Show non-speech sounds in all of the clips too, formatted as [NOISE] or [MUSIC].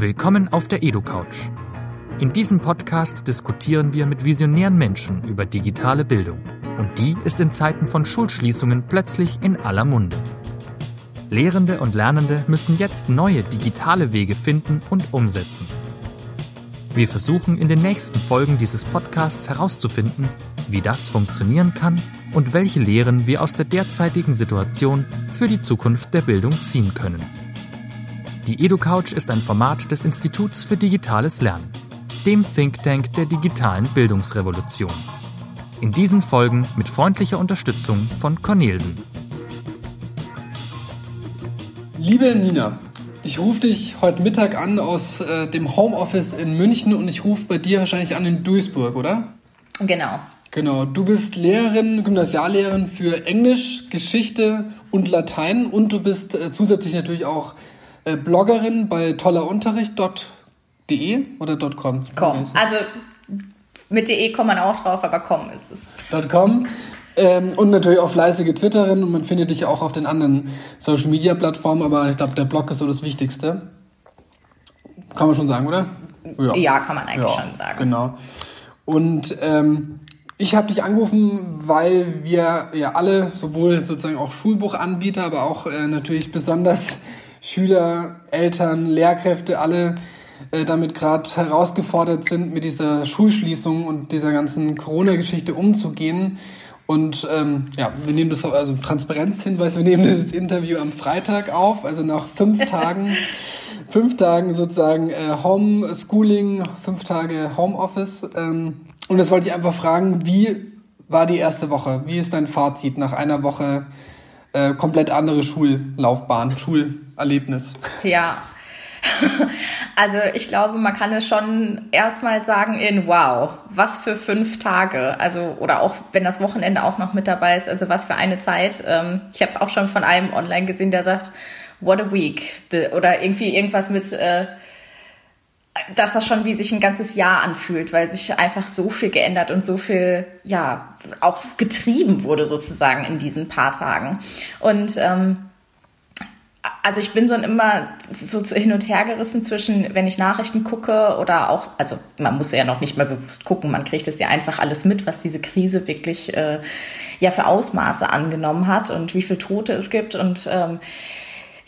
Willkommen auf der EduCouch. In diesem Podcast diskutieren wir mit visionären Menschen über digitale Bildung. Und die ist in Zeiten von Schulschließungen plötzlich in aller Munde. Lehrende und Lernende müssen jetzt neue digitale Wege finden und umsetzen. Wir versuchen in den nächsten Folgen dieses Podcasts herauszufinden, wie das funktionieren kann und welche Lehren wir aus der derzeitigen Situation für die Zukunft der Bildung ziehen können. Die EduCouch ist ein Format des Instituts für digitales Lernen, dem Think Tank der digitalen Bildungsrevolution. In diesen Folgen mit freundlicher Unterstützung von Cornelsen. Liebe Nina, ich rufe dich heute Mittag an aus äh, dem Homeoffice in München und ich rufe bei dir wahrscheinlich an in Duisburg, oder? Genau. Genau, du bist Lehrerin, Gymnasiallehrerin für Englisch, Geschichte und Latein und du bist äh, zusätzlich natürlich auch äh, Bloggerin bei tollerunterricht.de oder .com? Com. Also mit de kommt man auch drauf, aber com ist es. .com. Ähm, und natürlich auch fleißige Twitterin und man findet dich auch auf den anderen Social Media Plattformen, aber ich glaube, der Blog ist so das Wichtigste. Kann man schon sagen, oder? Ja, ja kann man eigentlich ja, schon sagen. Genau. Und ähm, ich habe dich angerufen, weil wir ja alle, sowohl sozusagen auch Schulbuchanbieter, aber auch äh, natürlich besonders Schüler, Eltern, Lehrkräfte alle äh, damit gerade herausgefordert sind, mit dieser Schulschließung und dieser ganzen Corona-Geschichte umzugehen. Und ähm, ja, wir nehmen das also Transparenzhinweis, wir nehmen dieses Interview am Freitag auf, also nach fünf [LAUGHS] Tagen, fünf Tagen sozusagen äh, Homeschooling, fünf Tage Homeoffice. Ähm, und das wollte ich einfach fragen, wie war die erste Woche? Wie ist dein Fazit nach einer Woche äh, komplett andere Schullaufbahn, Schulerlebnis? Ja, [LAUGHS] also ich glaube, man kann es schon erstmal sagen in wow, was für fünf Tage. Also oder auch wenn das Wochenende auch noch mit dabei ist, also was für eine Zeit. Ähm, ich habe auch schon von einem online gesehen, der sagt, what a week. Oder irgendwie irgendwas mit, äh, dass das schon wie sich ein ganzes Jahr anfühlt, weil sich einfach so viel geändert und so viel, ja, auch getrieben wurde sozusagen in diesen paar Tagen. Und ähm, also ich bin so immer so hin und her gerissen zwischen, wenn ich Nachrichten gucke oder auch, also man muss ja noch nicht mal bewusst gucken, man kriegt es ja einfach alles mit, was diese Krise wirklich äh, ja für Ausmaße angenommen hat und wie viele Tote es gibt und ähm,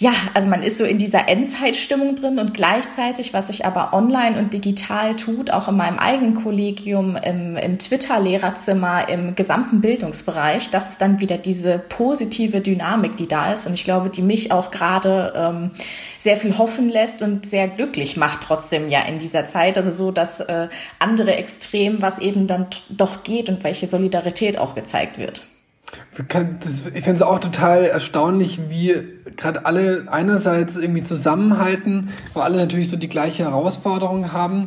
ja, also man ist so in dieser Endzeitstimmung drin und gleichzeitig, was sich aber online und digital tut, auch in meinem eigenen Kollegium, im, im Twitter-Lehrerzimmer, im gesamten Bildungsbereich, das ist dann wieder diese positive Dynamik, die da ist und ich glaube, die mich auch gerade ähm, sehr viel hoffen lässt und sehr glücklich macht trotzdem ja in dieser Zeit. Also so, dass äh, andere Extrem, was eben dann doch geht und welche Solidarität auch gezeigt wird. Ich finde es auch total erstaunlich, wie gerade alle einerseits irgendwie zusammenhalten, wo alle natürlich so die gleiche Herausforderung haben.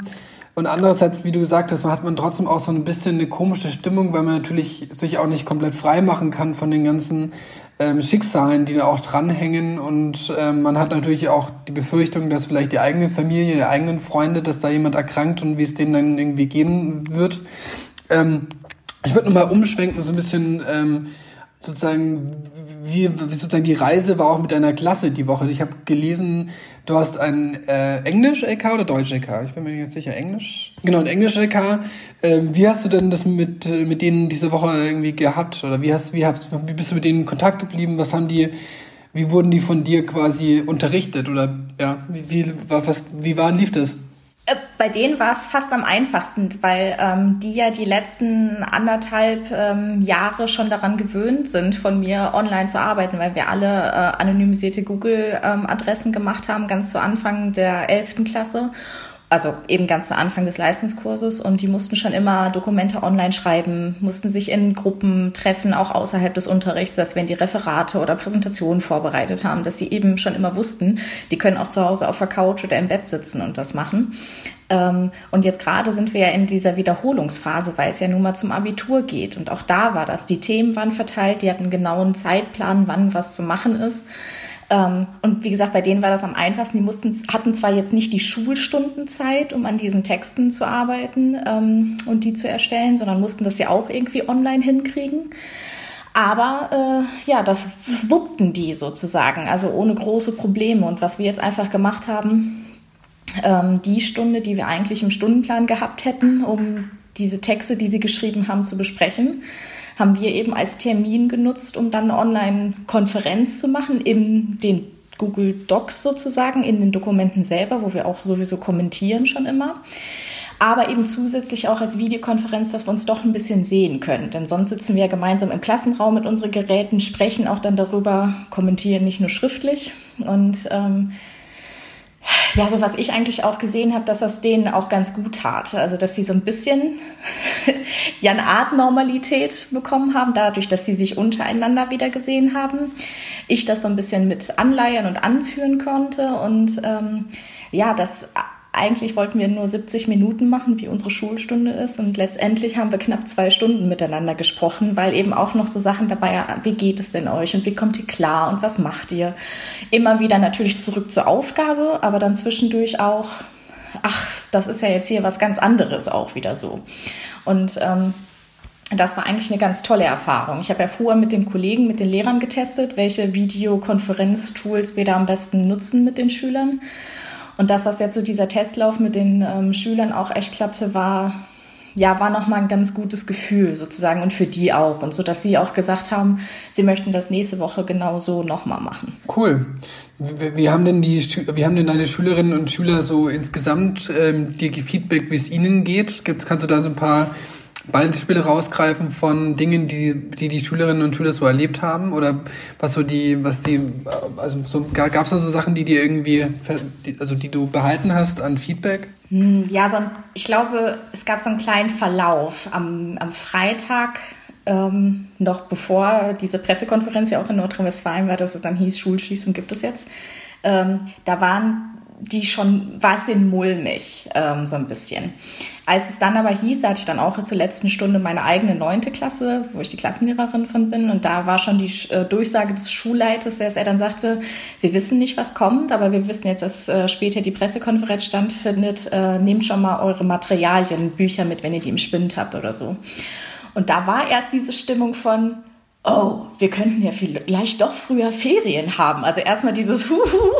Und andererseits, wie du gesagt hast, hat man trotzdem auch so ein bisschen eine komische Stimmung, weil man natürlich sich auch nicht komplett frei machen kann von den ganzen ähm, Schicksalen, die da auch dranhängen. Und ähm, man hat natürlich auch die Befürchtung, dass vielleicht die eigene Familie, die eigenen Freunde, dass da jemand erkrankt und wie es denen dann irgendwie gehen wird. Ähm, ich würde nochmal umschwenken, so ein bisschen ähm, sozusagen, wie, wie sozusagen die Reise war auch mit deiner Klasse die Woche. Ich habe gelesen, du hast ein äh, Englisch-LK oder Deutsch-LK? Ich bin mir nicht ganz sicher. Englisch? Genau, ein Englisch-LK. Ähm, wie hast du denn das mit, mit denen diese Woche irgendwie gehabt? Oder wie, hast, wie, hast, wie bist du mit denen in Kontakt geblieben? Was haben die, wie wurden die von dir quasi unterrichtet? Oder ja, wie, wie, was, wie war, lief das? Äh, bei denen war es fast am einfachsten, weil ähm, die ja die letzten anderthalb ähm, Jahre schon daran gewöhnt sind, von mir online zu arbeiten, weil wir alle äh, anonymisierte Google-Adressen ähm, gemacht haben, ganz zu Anfang der elften Klasse also eben ganz zu Anfang des Leistungskurses und die mussten schon immer Dokumente online schreiben, mussten sich in Gruppen treffen, auch außerhalb des Unterrichts, dass wenn die Referate oder Präsentationen vorbereitet haben, dass sie eben schon immer wussten, die können auch zu Hause auf der Couch oder im Bett sitzen und das machen. Ähm, und jetzt gerade sind wir ja in dieser Wiederholungsphase, weil es ja nun mal zum Abitur geht. Und auch da war das. Die Themen waren verteilt, die hatten einen genauen Zeitplan, wann was zu machen ist. Ähm, und wie gesagt, bei denen war das am einfachsten. Die mussten, hatten zwar jetzt nicht die Schulstundenzeit, um an diesen Texten zu arbeiten ähm, und die zu erstellen, sondern mussten das ja auch irgendwie online hinkriegen. Aber äh, ja, das wuppten die sozusagen, also ohne große Probleme. Und was wir jetzt einfach gemacht haben, ähm, die Stunde, die wir eigentlich im Stundenplan gehabt hätten, um diese Texte, die sie geschrieben haben, zu besprechen, haben wir eben als Termin genutzt, um dann eine Online-Konferenz zu machen in den Google Docs sozusagen, in den Dokumenten selber, wo wir auch sowieso kommentieren schon immer. Aber eben zusätzlich auch als Videokonferenz, dass wir uns doch ein bisschen sehen können. Denn sonst sitzen wir ja gemeinsam im Klassenraum mit unseren Geräten, sprechen auch dann darüber, kommentieren nicht nur schriftlich. Und ähm, ja, so was ich eigentlich auch gesehen habe, dass das denen auch ganz gut tat. Also, dass sie so ein bisschen [LAUGHS] ja eine Art Normalität bekommen haben, dadurch, dass sie sich untereinander wieder gesehen haben. Ich das so ein bisschen mit anleiern und anführen konnte und ähm, ja, das eigentlich wollten wir nur 70 Minuten machen, wie unsere Schulstunde ist. Und letztendlich haben wir knapp zwei Stunden miteinander gesprochen, weil eben auch noch so Sachen dabei waren, wie geht es denn euch und wie kommt ihr klar und was macht ihr? Immer wieder natürlich zurück zur Aufgabe, aber dann zwischendurch auch, ach, das ist ja jetzt hier was ganz anderes auch wieder so. Und ähm, das war eigentlich eine ganz tolle Erfahrung. Ich habe ja vorher mit den Kollegen, mit den Lehrern getestet, welche Videokonferenztools wir da am besten nutzen mit den Schülern. Und dass das jetzt so dieser Testlauf mit den ähm, Schülern auch echt klappte, war ja, war nochmal ein ganz gutes Gefühl sozusagen und für die auch. Und so, dass sie auch gesagt haben, sie möchten das nächste Woche genauso nochmal machen. Cool. Wie, haben denn die, wie haben denn deine Schülerinnen und Schüler so insgesamt ähm, dir gefeedback, wie es ihnen geht? Gibt's, kannst du da so ein paar Beispiele rausgreifen von Dingen, die, die die Schülerinnen und Schüler so erlebt haben? Oder was so die, was die, also so, gab es da so Sachen, die dir irgendwie, also die du behalten hast an Feedback? Hm, ja, so ein, ich glaube, es gab so einen kleinen Verlauf am, am Freitag. Ähm, noch bevor diese Pressekonferenz ja auch in Nordrhein-Westfalen war, dass es dann hieß, Schulschließung gibt es jetzt. Ähm, da waren die schon, war es den mulmig, ähm, so ein bisschen. Als es dann aber hieß, hatte ich dann auch zur letzten Stunde meine eigene neunte Klasse, wo ich die Klassenlehrerin von bin. Und da war schon die äh, Durchsage des Schulleiters, dass er dann sagte, wir wissen nicht, was kommt, aber wir wissen jetzt, dass äh, später die Pressekonferenz stattfindet. Äh, nehmt schon mal eure Materialien, Bücher mit, wenn ihr die im Spind habt oder so. Und da war erst diese Stimmung von, oh, wir könnten ja vielleicht doch früher Ferien haben. Also erstmal dieses [LAUGHS] Huhu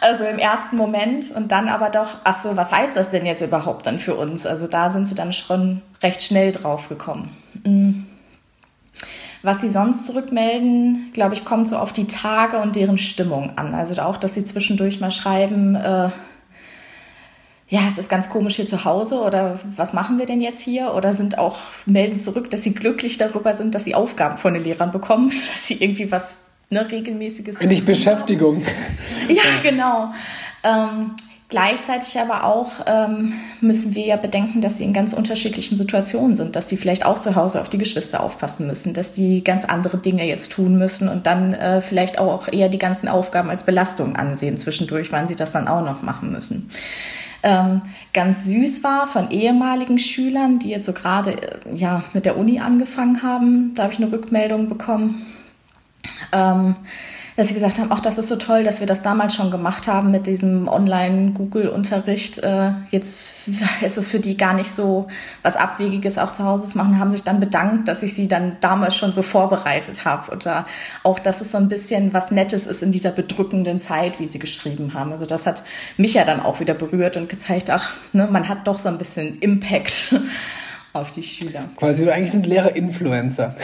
also im ersten Moment und dann aber doch, ach so, was heißt das denn jetzt überhaupt dann für uns? Also da sind sie dann schon recht schnell drauf gekommen. Mm. Was sie sonst zurückmelden, glaube ich, kommt so auf die Tage und deren Stimmung an. Also auch, dass sie zwischendurch mal schreiben, äh, ja, es ist ganz komisch hier zu Hause oder was machen wir denn jetzt hier? Oder sind auch, melden zurück, dass sie glücklich darüber sind, dass sie Aufgaben von den Lehrern bekommen, [LAUGHS] dass sie irgendwie was ne, regelmäßiges. Nicht Beschäftigung. [LAUGHS] Ja, genau. Ähm, gleichzeitig aber auch ähm, müssen wir ja bedenken, dass sie in ganz unterschiedlichen Situationen sind, dass die vielleicht auch zu Hause auf die Geschwister aufpassen müssen, dass die ganz andere Dinge jetzt tun müssen und dann äh, vielleicht auch eher die ganzen Aufgaben als Belastung ansehen zwischendurch, wann sie das dann auch noch machen müssen. Ähm, ganz süß war von ehemaligen Schülern, die jetzt so gerade äh, ja, mit der Uni angefangen haben. Da habe ich eine Rückmeldung bekommen ähm, dass sie gesagt haben, auch das ist so toll, dass wir das damals schon gemacht haben mit diesem Online-Google-Unterricht. Äh, jetzt [LAUGHS] ist es für die gar nicht so was Abwegiges auch zu Hause zu machen, haben sich dann bedankt, dass ich sie dann damals schon so vorbereitet habe. Oder auch, dass es so ein bisschen was Nettes ist in dieser bedrückenden Zeit, wie sie geschrieben haben. Also das hat mich ja dann auch wieder berührt und gezeigt, ach, ne, man hat doch so ein bisschen Impact [LAUGHS] auf die Schüler. Quasi, eigentlich sind Lehrer Influencer.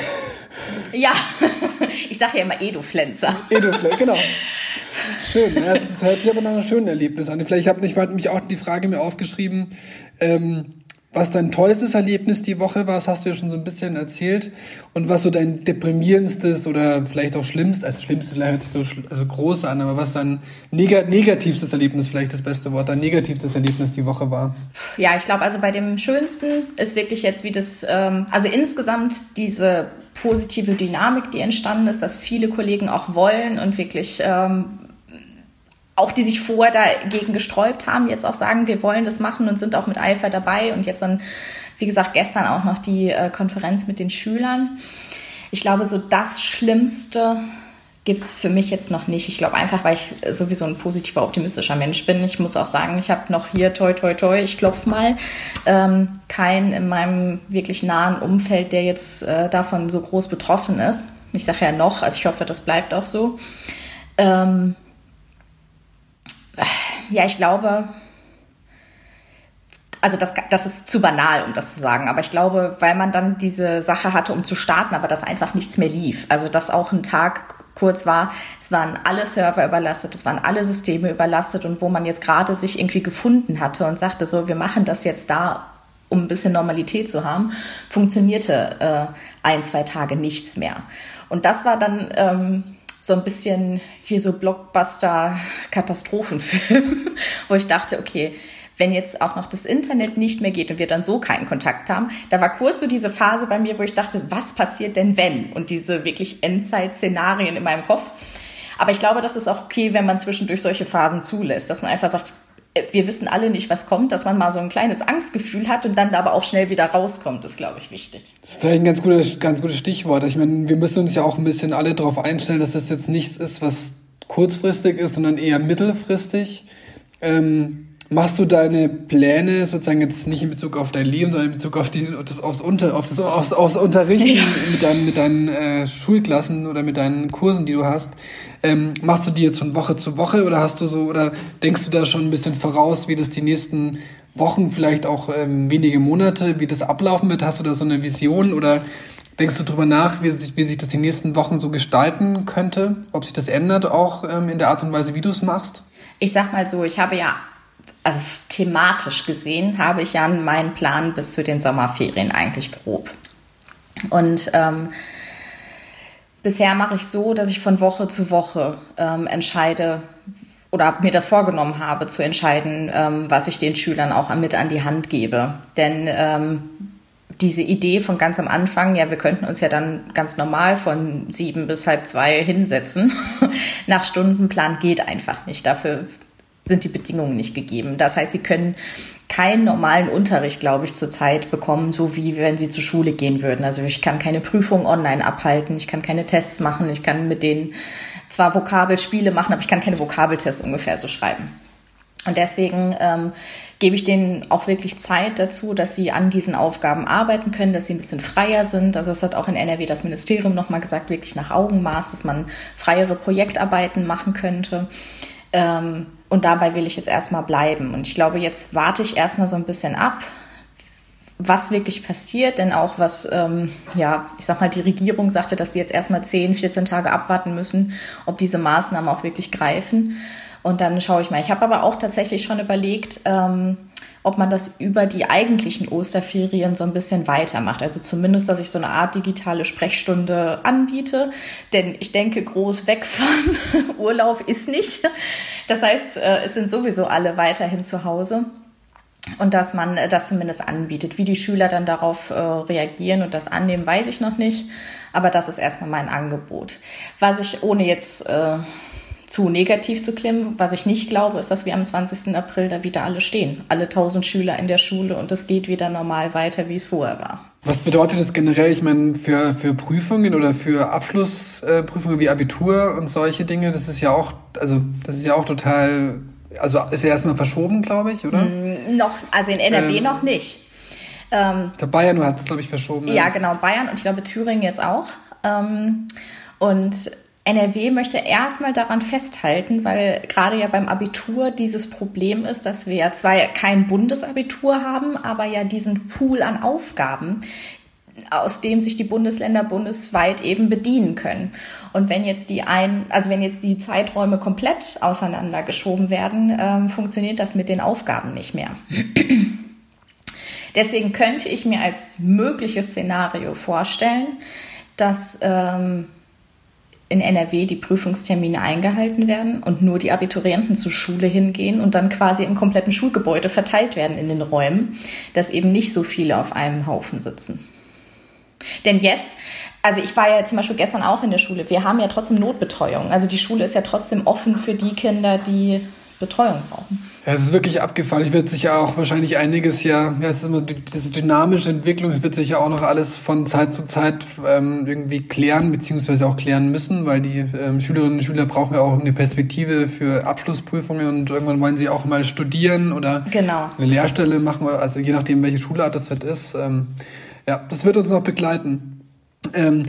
Ja, [LAUGHS] ich sage ja immer Eduflenzer. Eduflenzer, genau. [LAUGHS] Schön, das hört sich aber nach einem schönen Erlebnis an. Vielleicht habe ich mich auch die Frage mir aufgeschrieben, ähm, was dein tollstes Erlebnis die Woche war, das hast du ja schon so ein bisschen erzählt. Und was so dein deprimierendstes oder vielleicht auch schlimmstes, also schlimmste vielleicht so also groß an, aber was dein neg negativstes Erlebnis, vielleicht das beste Wort, dein negativstes Erlebnis die Woche war? Ja, ich glaube, also bei dem schönsten ist wirklich jetzt wie das, ähm, also insgesamt diese positive Dynamik, die entstanden ist, dass viele Kollegen auch wollen und wirklich ähm, auch die sich vorher dagegen gesträubt haben, jetzt auch sagen, wir wollen das machen und sind auch mit Eifer dabei. Und jetzt dann, wie gesagt, gestern auch noch die äh, Konferenz mit den Schülern. Ich glaube, so das Schlimmste gibt es für mich jetzt noch nicht. Ich glaube einfach, weil ich sowieso ein positiver, optimistischer Mensch bin. Ich muss auch sagen, ich habe noch hier, toi, toi, toi, ich klopfe mal, ähm, keinen in meinem wirklich nahen Umfeld, der jetzt äh, davon so groß betroffen ist. Ich sage ja noch, also ich hoffe, das bleibt auch so. Ähm, ja, ich glaube, also das, das ist zu banal, um das zu sagen. Aber ich glaube, weil man dann diese Sache hatte, um zu starten, aber dass einfach nichts mehr lief. Also dass auch ein Tag kurz war, es waren alle Server überlastet, es waren alle Systeme überlastet und wo man jetzt gerade sich irgendwie gefunden hatte und sagte so, wir machen das jetzt da, um ein bisschen Normalität zu haben, funktionierte äh, ein, zwei Tage nichts mehr. Und das war dann ähm, so ein bisschen hier so Blockbuster-Katastrophenfilm, [LAUGHS] wo ich dachte, okay, wenn jetzt auch noch das Internet nicht mehr geht und wir dann so keinen Kontakt haben, da war kurz so diese Phase bei mir, wo ich dachte, was passiert denn wenn? Und diese wirklich Endzeit-Szenarien in meinem Kopf. Aber ich glaube, das ist auch okay, wenn man zwischendurch solche Phasen zulässt, dass man einfach sagt, wir wissen alle nicht, was kommt, dass man mal so ein kleines Angstgefühl hat und dann da aber auch schnell wieder rauskommt, ist, glaube ich, wichtig. Das ist vielleicht ein ganz gutes, ganz gutes Stichwort. Ich meine, wir müssen uns ja auch ein bisschen alle darauf einstellen, dass das jetzt nichts ist, was kurzfristig ist, sondern eher mittelfristig. Ähm, machst du deine Pläne sozusagen jetzt nicht in Bezug auf dein Leben, sondern in Bezug auf die, aufs, Unter, auf das, aufs, aufs Unterrichten ja. mit deinen, mit deinen äh, Schulklassen oder mit deinen Kursen, die du hast? Ähm, machst du die jetzt von Woche zu Woche oder hast du so, oder denkst du da schon ein bisschen voraus, wie das die nächsten Wochen, vielleicht auch ähm, wenige Monate, wie das ablaufen wird? Hast du da so eine Vision oder denkst du darüber nach, wie sich, wie sich das die nächsten Wochen so gestalten könnte? Ob sich das ändert auch ähm, in der Art und Weise, wie du es machst? Ich sag mal so, ich habe ja also thematisch gesehen, habe ich ja meinen Plan bis zu den Sommerferien eigentlich grob. Und ähm, bisher mache ich so, dass ich von Woche zu Woche ähm, entscheide oder mir das vorgenommen habe, zu entscheiden, ähm, was ich den Schülern auch mit an die Hand gebe. Denn ähm, diese Idee von ganz am Anfang, ja, wir könnten uns ja dann ganz normal von sieben bis halb zwei hinsetzen, [LAUGHS] nach Stundenplan geht einfach nicht. Dafür sind die Bedingungen nicht gegeben. Das heißt, sie können keinen normalen Unterricht, glaube ich, zurzeit bekommen, so wie wenn sie zur Schule gehen würden. Also ich kann keine Prüfung online abhalten, ich kann keine Tests machen, ich kann mit denen zwar Vokabelspiele machen, aber ich kann keine Vokabeltests ungefähr so schreiben. Und deswegen ähm, gebe ich denen auch wirklich Zeit dazu, dass sie an diesen Aufgaben arbeiten können, dass sie ein bisschen freier sind. Also es hat auch in NRW das Ministerium nochmal gesagt, wirklich nach Augenmaß, dass man freiere Projektarbeiten machen könnte. Ähm, und dabei will ich jetzt erstmal bleiben. Und ich glaube, jetzt warte ich erstmal so ein bisschen ab, was wirklich passiert, denn auch was, ähm, ja, ich sag mal, die Regierung sagte, dass sie jetzt erstmal 10, 14 Tage abwarten müssen, ob diese Maßnahmen auch wirklich greifen. Und dann schaue ich mal. Ich habe aber auch tatsächlich schon überlegt, ähm, ob man das über die eigentlichen Osterferien so ein bisschen weitermacht. Also zumindest, dass ich so eine Art digitale Sprechstunde anbiete. Denn ich denke, groß wegfahren, [LAUGHS] Urlaub ist nicht. Das heißt, äh, es sind sowieso alle weiterhin zu Hause. Und dass man das zumindest anbietet. Wie die Schüler dann darauf äh, reagieren und das annehmen, weiß ich noch nicht. Aber das ist erstmal mein Angebot. Was ich ohne jetzt äh, zu negativ zu klimmen. Was ich nicht glaube, ist, dass wir am 20. April da wieder alle stehen. Alle 1000 Schüler in der Schule und es geht wieder normal weiter, wie es vorher war. Was bedeutet das generell, ich meine, für, für Prüfungen oder für Abschlussprüfungen wie Abitur und solche Dinge, das ist ja auch, also das ist ja auch total, also ist ja erstmal verschoben, glaube ich, oder? Mm, noch, also in NRW ähm, noch nicht. Ähm, ich glaube, Bayern hat es, glaube ich, verschoben. Ja, genau, Bayern und ich glaube Thüringen jetzt auch. Ähm, und NRW möchte erstmal daran festhalten, weil gerade ja beim Abitur dieses Problem ist, dass wir ja zwar kein Bundesabitur haben, aber ja diesen Pool an Aufgaben, aus dem sich die Bundesländer bundesweit eben bedienen können. Und wenn jetzt die ein, also wenn jetzt die Zeiträume komplett auseinandergeschoben werden, ähm, funktioniert das mit den Aufgaben nicht mehr. [CLEARS THROAT] Deswegen könnte ich mir als mögliches Szenario vorstellen, dass ähm, in NRW die Prüfungstermine eingehalten werden und nur die Abiturienten zur Schule hingehen und dann quasi im kompletten Schulgebäude verteilt werden in den Räumen, dass eben nicht so viele auf einem Haufen sitzen. Denn jetzt, also ich war ja zum Beispiel gestern auch in der Schule, wir haben ja trotzdem Notbetreuung. Also die Schule ist ja trotzdem offen für die Kinder, die Betreuung brauchen. Ja, es ist wirklich abgefallen. Ich werde sich ja auch wahrscheinlich einiges ja, ja, es ist immer diese dynamische Entwicklung, es wird sich ja auch noch alles von Zeit zu Zeit ähm, irgendwie klären, beziehungsweise auch klären müssen, weil die ähm, Schülerinnen und Schüler brauchen ja auch eine Perspektive für Abschlussprüfungen und irgendwann wollen sie auch mal studieren oder genau. eine Lehrstelle machen, also je nachdem, welche Schulart das halt ist. Ähm, ja, das wird uns noch begleiten. Ähm,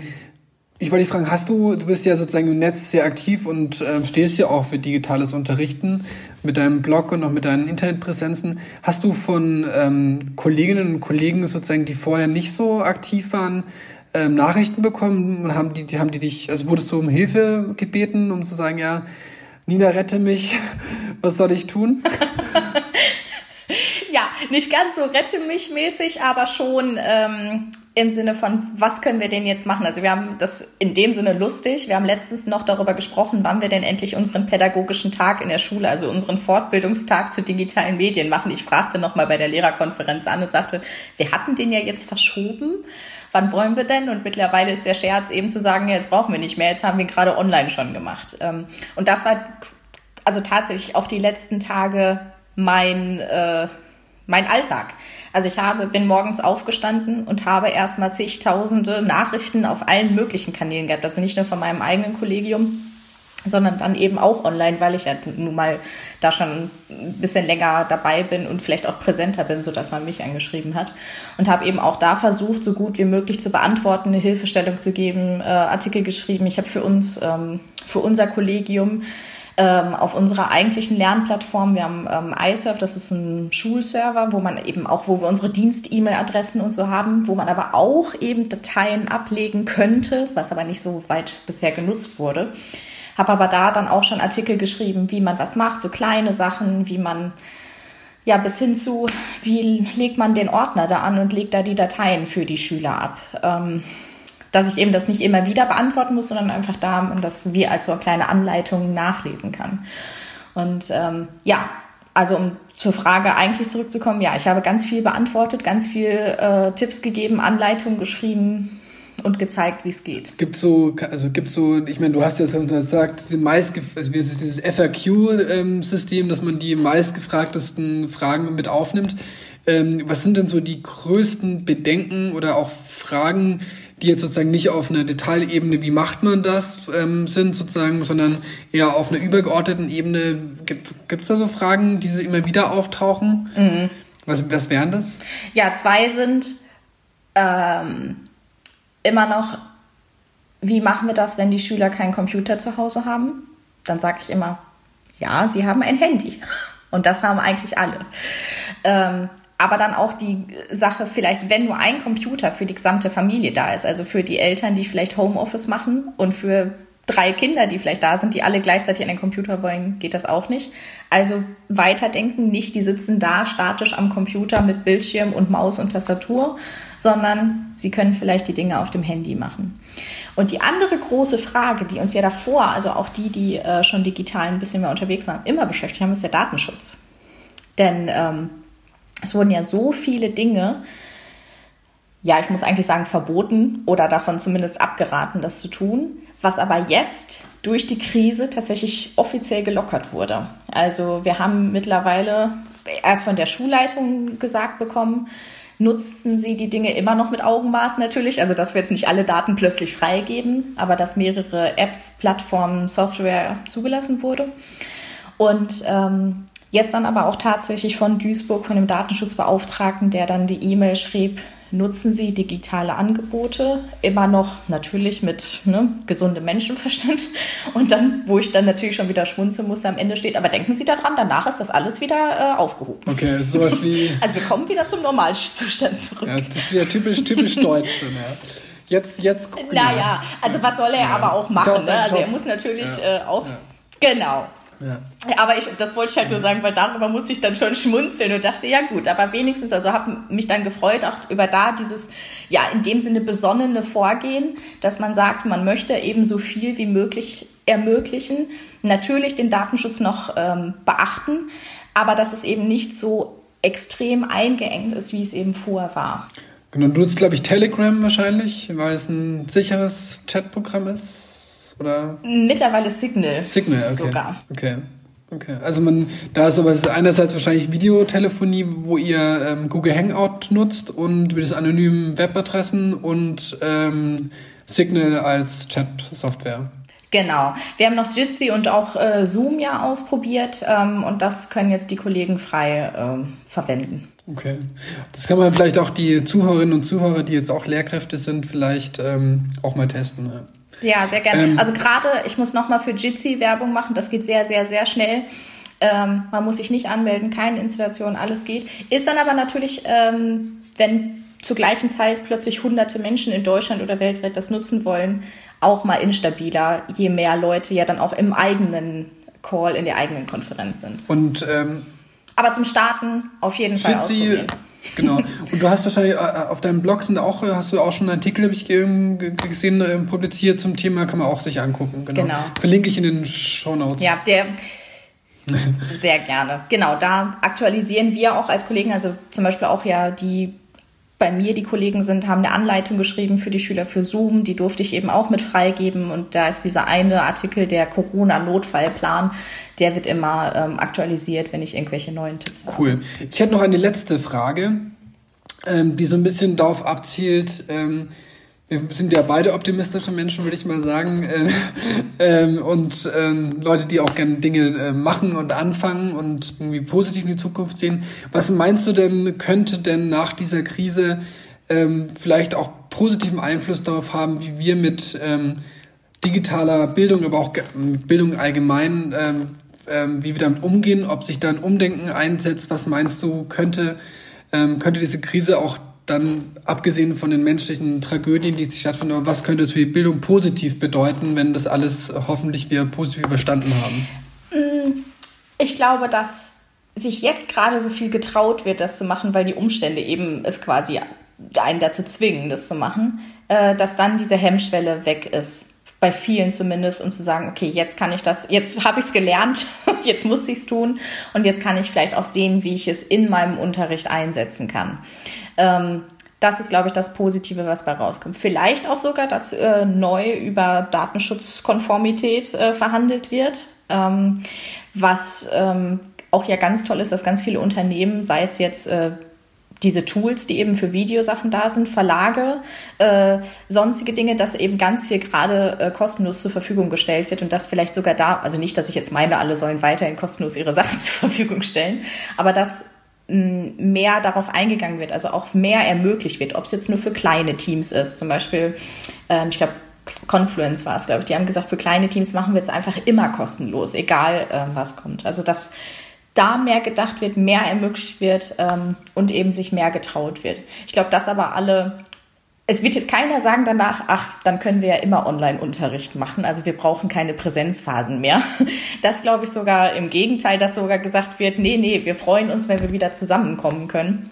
Ich wollte dich fragen, hast du, du bist ja sozusagen im Netz sehr aktiv und äh, stehst ja auch für digitales Unterrichten mit deinem Blog und auch mit deinen Internetpräsenzen. Hast du von ähm, Kolleginnen und Kollegen sozusagen, die vorher nicht so aktiv waren, ähm, Nachrichten bekommen und haben die, die, haben die dich, also wurdest du um Hilfe gebeten, um zu sagen, ja, Nina, rette mich, [LAUGHS] was soll ich tun? [LAUGHS] nicht ganz so rette mich mäßig, aber schon ähm, im Sinne von, was können wir denn jetzt machen? Also wir haben das in dem Sinne lustig. Wir haben letztens noch darüber gesprochen, wann wir denn endlich unseren pädagogischen Tag in der Schule, also unseren Fortbildungstag zu digitalen Medien machen. Ich fragte nochmal bei der Lehrerkonferenz an und sagte, wir hatten den ja jetzt verschoben. Wann wollen wir denn? Und mittlerweile ist der Scherz eben zu sagen, ja, jetzt brauchen wir nicht mehr, jetzt haben wir ihn gerade online schon gemacht. Ähm, und das war also tatsächlich auch die letzten Tage mein, äh, mein Alltag. Also ich habe, bin morgens aufgestanden und habe erstmal zigtausende Nachrichten auf allen möglichen Kanälen gehabt. Also nicht nur von meinem eigenen Kollegium, sondern dann eben auch online, weil ich ja nun mal da schon ein bisschen länger dabei bin und vielleicht auch präsenter bin, sodass man mich angeschrieben hat. Und habe eben auch da versucht, so gut wie möglich zu beantworten, eine Hilfestellung zu geben, äh, Artikel geschrieben. Ich habe für uns, ähm, für unser Kollegium ähm, auf unserer eigentlichen Lernplattform. Wir haben ähm, iSurf, das ist ein Schulserver, wo man eben auch, wo wir unsere Dienst-E-Mail-Adressen und so haben, wo man aber auch eben Dateien ablegen könnte, was aber nicht so weit bisher genutzt wurde. Habe aber da dann auch schon Artikel geschrieben, wie man was macht, so kleine Sachen, wie man ja, bis hin zu, wie legt man den Ordner da an und legt da die Dateien für die Schüler ab. Ähm, dass ich eben das nicht immer wieder beantworten muss, sondern einfach da, dass wir als so eine kleine Anleitung nachlesen kann. Und ähm, ja, also um zur Frage eigentlich zurückzukommen, ja, ich habe ganz viel beantwortet, ganz viel äh, Tipps gegeben, Anleitungen geschrieben und gezeigt, wie es geht. Gibt so, also gibt so, ich meine, du hast ja gesagt, die meist, also dieses FAQ-System, ähm, dass man die meistgefragtesten Fragen mit aufnimmt. Ähm, was sind denn so die größten Bedenken oder auch Fragen, die jetzt sozusagen nicht auf einer Detailebene, wie macht man das, ähm, sind sozusagen, sondern eher auf einer übergeordneten Ebene. Gibt es da so Fragen, die so immer wieder auftauchen? Mhm. Was, was wären das? Ja, zwei sind ähm, immer noch, wie machen wir das, wenn die Schüler keinen Computer zu Hause haben? Dann sage ich immer, ja, sie haben ein Handy. Und das haben eigentlich alle. Ähm, aber dann auch die Sache, vielleicht, wenn nur ein Computer für die gesamte Familie da ist, also für die Eltern, die vielleicht Homeoffice machen und für drei Kinder, die vielleicht da sind, die alle gleichzeitig an den Computer wollen, geht das auch nicht. Also weiterdenken, nicht die sitzen da statisch am Computer mit Bildschirm und Maus und Tastatur, sondern sie können vielleicht die Dinge auf dem Handy machen. Und die andere große Frage, die uns ja davor, also auch die, die äh, schon digital ein bisschen mehr unterwegs waren, immer beschäftigt haben, ist der Datenschutz. Denn ähm, es wurden ja so viele Dinge, ja, ich muss eigentlich sagen, verboten oder davon zumindest abgeraten, das zu tun, was aber jetzt durch die Krise tatsächlich offiziell gelockert wurde. Also wir haben mittlerweile erst von der Schulleitung gesagt bekommen, nutzen sie die Dinge immer noch mit Augenmaß natürlich, also dass wir jetzt nicht alle Daten plötzlich freigeben, aber dass mehrere Apps, Plattformen, Software zugelassen wurde. Und ähm, Jetzt dann aber auch tatsächlich von Duisburg, von dem Datenschutzbeauftragten, der dann die E-Mail schrieb, nutzen Sie digitale Angebote, immer noch natürlich mit ne, gesundem Menschenverstand. Und dann, wo ich dann natürlich schon wieder schmunzeln muss, am Ende steht, aber denken Sie daran, danach ist das alles wieder äh, aufgehoben. Okay, sowas wie. [LAUGHS] Also wir kommen wieder zum Normalzustand zurück. Ja, das ist ja typisch, typisch [LAUGHS] deutsch dann, ja. Jetzt, jetzt gucken Naja, also was soll er ja. aber auch machen? Ne? Also er muss natürlich ja. äh, auch. Genau. Ja. Aber ich, das wollte ich halt nur sagen, weil darüber musste ich dann schon schmunzeln und dachte, ja gut, aber wenigstens, also habe mich dann gefreut, auch über da dieses, ja, in dem Sinne besonnene Vorgehen, dass man sagt, man möchte eben so viel wie möglich ermöglichen, natürlich den Datenschutz noch ähm, beachten, aber dass es eben nicht so extrem eingeengt ist, wie es eben vorher war. Genau, du nutzt, glaube ich, Telegram wahrscheinlich, weil es ein sicheres Chatprogramm ist. Oder? Mittlerweile Signal. Signal, okay. Sogar. Okay. Okay, also man, da ist aber einerseits wahrscheinlich Videotelefonie, wo ihr ähm, Google Hangout nutzt und mit das anonymen Webadressen und ähm, Signal als Chat-Software. Genau. Wir haben noch Jitsi und auch äh, Zoom ja ausprobiert ähm, und das können jetzt die Kollegen frei äh, verwenden. Okay. Das kann man vielleicht auch die Zuhörerinnen und Zuhörer, die jetzt auch Lehrkräfte sind, vielleicht ähm, auch mal testen. Ja. Ja, sehr gerne. Ähm, also gerade, ich muss nochmal für Jitsi Werbung machen. Das geht sehr, sehr, sehr schnell. Ähm, man muss sich nicht anmelden, keine Installation, alles geht. Ist dann aber natürlich, ähm, wenn zur gleichen Zeit plötzlich hunderte Menschen in Deutschland oder weltweit das nutzen wollen, auch mal instabiler, je mehr Leute ja dann auch im eigenen Call, in der eigenen Konferenz sind. Und ähm, aber zum Starten auf jeden Fall ausprobieren. Genau. Und du hast wahrscheinlich äh, auf deinem Blog sind auch, hast du auch schon einen Artikel, habe ich gesehen, äh, publiziert zum Thema, kann man auch sich angucken. Genau. genau. Verlinke ich in den Show Notes. Ja, der sehr gerne. Genau, da aktualisieren wir auch als Kollegen, also zum Beispiel auch ja die bei mir die Kollegen sind, haben eine Anleitung geschrieben für die Schüler für Zoom. Die durfte ich eben auch mit freigeben. Und da ist dieser eine Artikel, der Corona-Notfallplan, der wird immer ähm, aktualisiert, wenn ich irgendwelche neuen Tipps habe. Cool. Ich hätte noch eine letzte Frage, ähm, die so ein bisschen darauf abzielt, ähm, wir sind ja beide optimistische Menschen, würde ich mal sagen. Äh, ähm, und ähm, Leute, die auch gerne Dinge machen und anfangen und irgendwie positiv in die Zukunft sehen. Was meinst du denn, könnte denn nach dieser Krise ähm, vielleicht auch positiven Einfluss darauf haben, wie wir mit ähm, digitaler Bildung, aber auch mit Bildung allgemein, ähm, ähm, wie wir damit umgehen, ob sich da ein Umdenken einsetzt? Was meinst du, könnte, ähm, könnte diese Krise auch dann abgesehen von den menschlichen Tragödien, die stattfinden, was könnte es für die Bildung positiv bedeuten, wenn das alles hoffentlich wir positiv überstanden haben? Mm, ich glaube, dass sich jetzt gerade so viel getraut wird, das zu machen, weil die Umstände eben es quasi einen dazu zwingen, das zu machen, äh, dass dann diese Hemmschwelle weg ist. Bei vielen zumindest, um zu sagen, okay, jetzt kann ich das, jetzt habe ich es gelernt, [LAUGHS] jetzt muss ich es tun und jetzt kann ich vielleicht auch sehen, wie ich es in meinem Unterricht einsetzen kann. Ähm, das ist, glaube ich, das Positive, was bei rauskommt. Vielleicht auch sogar, dass äh, neu über Datenschutzkonformität äh, verhandelt wird, ähm, was ähm, auch ja ganz toll ist, dass ganz viele Unternehmen, sei es jetzt äh, diese Tools, die eben für Videosachen da sind, Verlage, äh, sonstige Dinge, dass eben ganz viel gerade äh, kostenlos zur Verfügung gestellt wird und das vielleicht sogar da, also nicht, dass ich jetzt meine, alle sollen weiterhin kostenlos ihre [LAUGHS] Sachen zur Verfügung stellen, aber dass mehr darauf eingegangen wird, also auch mehr ermöglicht wird, ob es jetzt nur für kleine Teams ist. Zum Beispiel, ähm, ich glaube, Confluence war es, glaube ich, die haben gesagt, für kleine Teams machen wir jetzt einfach immer kostenlos, egal ähm, was kommt. Also dass da mehr gedacht wird, mehr ermöglicht wird ähm, und eben sich mehr getraut wird. Ich glaube, dass aber alle es wird jetzt keiner sagen danach, ach, dann können wir ja immer Online-Unterricht machen. Also wir brauchen keine Präsenzphasen mehr. [LAUGHS] Das glaube ich sogar im Gegenteil, dass sogar gesagt wird, nee, nee, wir freuen uns, wenn wir wieder zusammenkommen können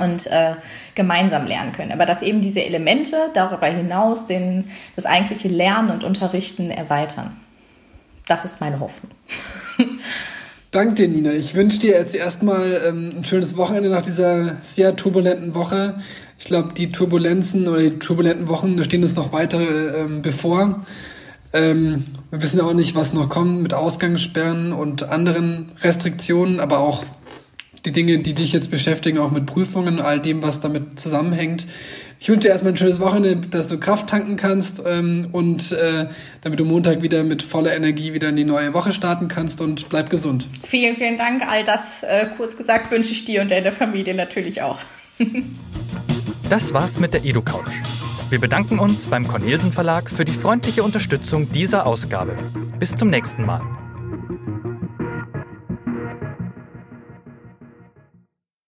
und äh, gemeinsam lernen können. Aber dass eben diese Elemente darüber hinaus den, das eigentliche Lernen und Unterrichten erweitern. Das ist meine Hoffnung. [LAUGHS] Danke dir, Nina. Ich wünsche dir jetzt erstmal ähm, ein schönes Wochenende nach dieser sehr turbulenten Woche. Ich glaube, die Turbulenzen oder die turbulenten Wochen, da stehen uns noch weitere ähm, bevor. Ähm, wir wissen ja auch nicht, was noch kommt mit Ausgangssperren und anderen Restriktionen, aber auch die Dinge, die dich jetzt beschäftigen, auch mit Prüfungen, all dem, was damit zusammenhängt. Ich wünsche dir erstmal ein schönes Wochenende, dass du Kraft tanken kannst ähm, und äh, damit du Montag wieder mit voller Energie wieder in die neue Woche starten kannst und bleib gesund. Vielen, vielen Dank. All das äh, kurz gesagt wünsche ich dir und deiner Familie natürlich auch. [LAUGHS] das war's mit der EduCouch. Wir bedanken uns beim Cornelsen Verlag für die freundliche Unterstützung dieser Ausgabe. Bis zum nächsten Mal.